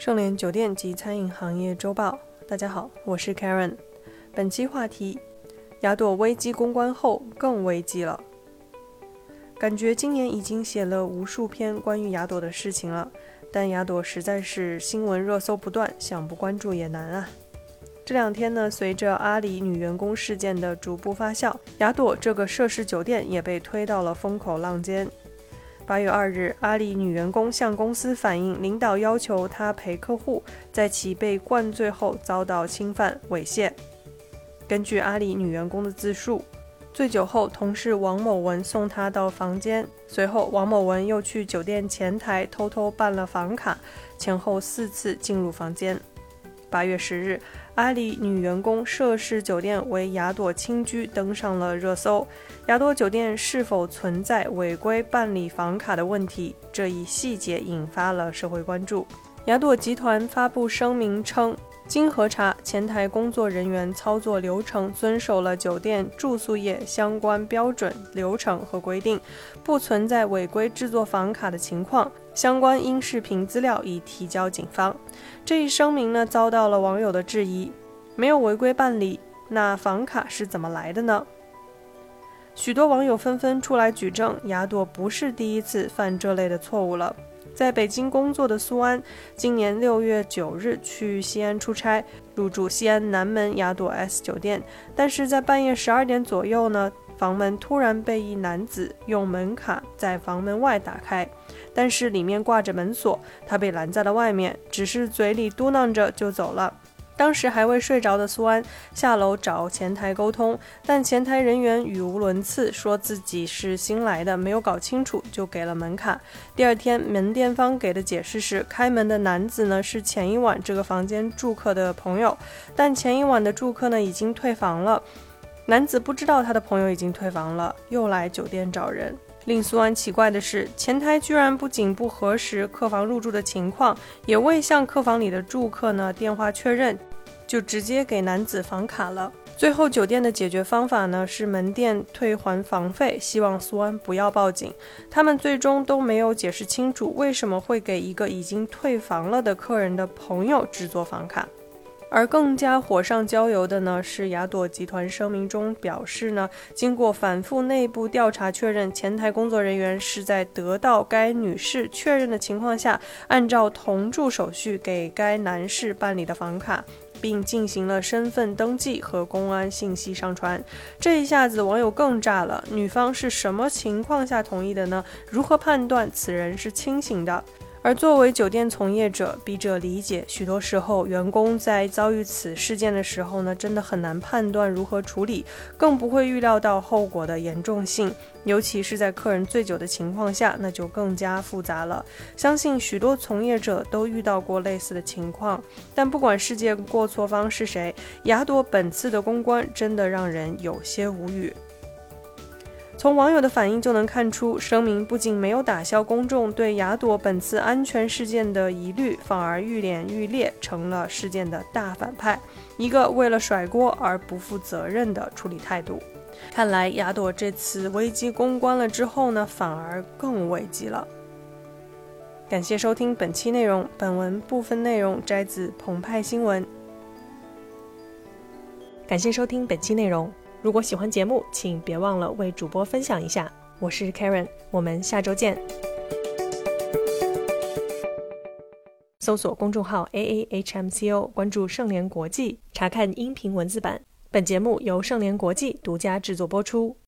盛联酒店及餐饮行业周报，大家好，我是 Karen。本期话题：雅朵危机公关后更危机了。感觉今年已经写了无数篇关于雅朵的事情了，但雅朵实在是新闻热搜不断，想不关注也难啊。这两天呢，随着阿里女员工事件的逐步发酵，雅朵这个涉事酒店也被推到了风口浪尖。八月二日，阿里女员工向公司反映，领导要求她陪客户，在其被灌醉后遭到侵犯猥亵。根据阿里女员工的自述，醉酒后，同事王某文送她到房间，随后王某文又去酒店前台偷偷办了房卡，前后四次进入房间。八月十日，阿里女员工涉事酒店为雅朵青居登上了热搜。雅朵酒店是否存在违规办理房卡的问题？这一细节引发了社会关注。雅朵集团发布声明称，经核查，前台工作人员操作流程遵守了酒店住宿业相关标准流程和规定，不存在违规制作房卡的情况。相关音视频资料已提交警方。这一声明呢，遭到了网友的质疑：没有违规办理，那房卡是怎么来的呢？许多网友纷纷出来举证，雅朵不是第一次犯这类的错误了。在北京工作的苏安，今年六月九日去西安出差，入住西安南门雅朵 S 酒店，但是在半夜十二点左右呢，房门突然被一男子用门卡在房门外打开，但是里面挂着门锁，他被拦在了外面，只是嘴里嘟囔着就走了。当时还未睡着的苏安下楼找前台沟通，但前台人员语无伦次，说自己是新来的，没有搞清楚就给了门卡。第二天，门店方给的解释是，开门的男子呢是前一晚这个房间住客的朋友，但前一晚的住客呢已经退房了。男子不知道他的朋友已经退房了，又来酒店找人。令苏安奇怪的是，前台居然不仅不核实客房入住的情况，也未向客房里的住客呢电话确认。就直接给男子房卡了。最后，酒店的解决方法呢是门店退还房费，希望苏安不要报警。他们最终都没有解释清楚为什么会给一个已经退房了的客人的朋友制作房卡。而更加火上浇油的呢是雅朵集团声明中表示呢，经过反复内部调查确认，前台工作人员是在得到该女士确认的情况下，按照同住手续给该男士办理的房卡。并进行了身份登记和公安信息上传，这一下子网友更炸了。女方是什么情况下同意的呢？如何判断此人是清醒的？而作为酒店从业者，笔者理解，许多时候员工在遭遇此事件的时候呢，真的很难判断如何处理，更不会预料到后果的严重性。尤其是在客人醉酒的情况下，那就更加复杂了。相信许多从业者都遇到过类似的情况。但不管事件过错方是谁，雅朵本次的公关真的让人有些无语。从网友的反应就能看出，声明不仅没有打消公众对雅朵本次安全事件的疑虑，反而愈演愈烈，成了事件的大反派，一个为了甩锅而不负责任的处理态度。看来雅朵这次危机公关了之后呢，反而更危机了。感谢收听本期内容，本文部分内容摘自澎湃新闻。感谢收听本期内容。如果喜欢节目，请别忘了为主播分享一下。我是 Karen，我们下周见。搜索公众号 A A H M C O，关注盛联国际，查看音频文字版。本节目由盛联国际独家制作播出。